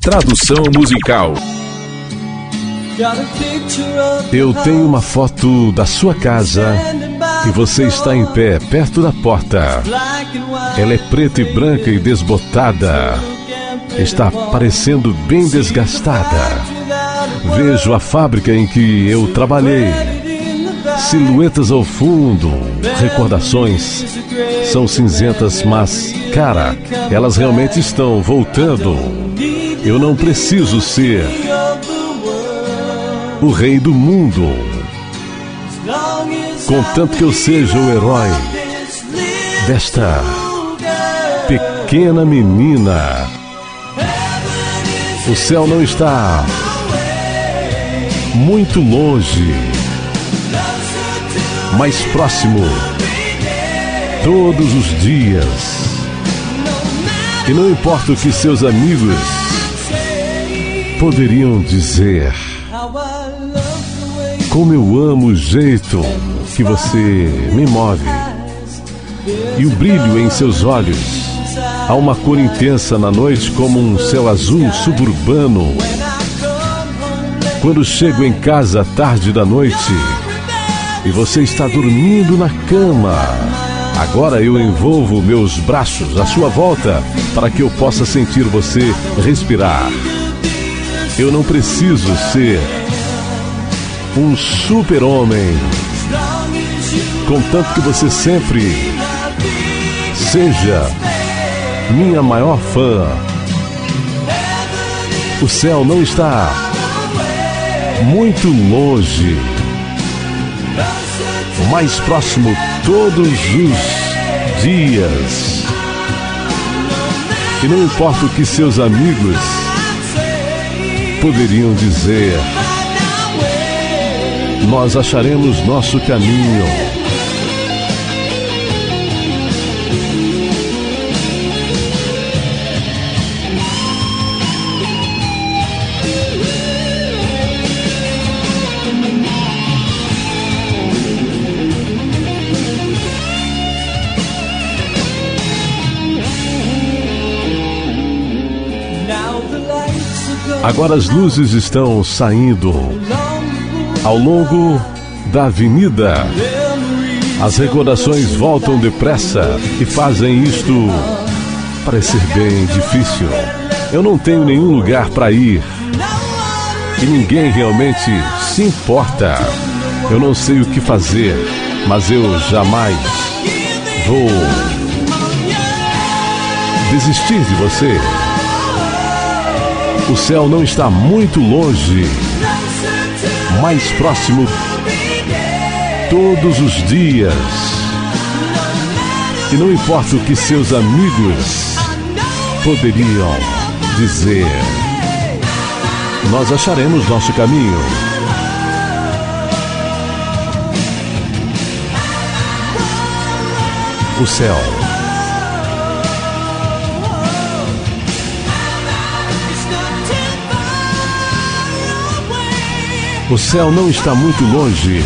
Tradução musical. Eu tenho uma foto da sua casa e você está em pé perto da porta. Ela é preta e branca e desbotada. Está parecendo bem desgastada. Vejo a fábrica em que eu trabalhei. Silhuetas ao fundo, recordações. São cinzentas, mas, cara, elas realmente estão voltando. Eu não preciso ser o rei do mundo. Contanto que eu seja o herói desta pequena menina. O céu não está muito longe, mais próximo todos os dias. E não importa o que seus amigos poderiam dizer. Como eu amo o jeito que você me move e o brilho em seus olhos. Há uma cor intensa na noite, como um céu azul suburbano. Quando chego em casa tarde da noite e você está dormindo na cama, agora eu envolvo meus braços à sua volta para que eu possa sentir você respirar. Eu não preciso ser um super-homem. Contanto que você sempre seja minha maior fã. O céu não está muito longe, mais próximo todos os dias. E não importa o que seus amigos poderiam dizer nós acharemos nosso caminho. Agora as luzes estão saindo ao longo da avenida. As recordações voltam depressa e fazem isto parecer bem difícil. Eu não tenho nenhum lugar para ir. E ninguém realmente se importa. Eu não sei o que fazer, mas eu jamais vou desistir de você. O céu não está muito longe mais próximo todos os dias. E não importa o que seus amigos poderiam dizer, nós acharemos nosso caminho. O céu O céu não está muito longe.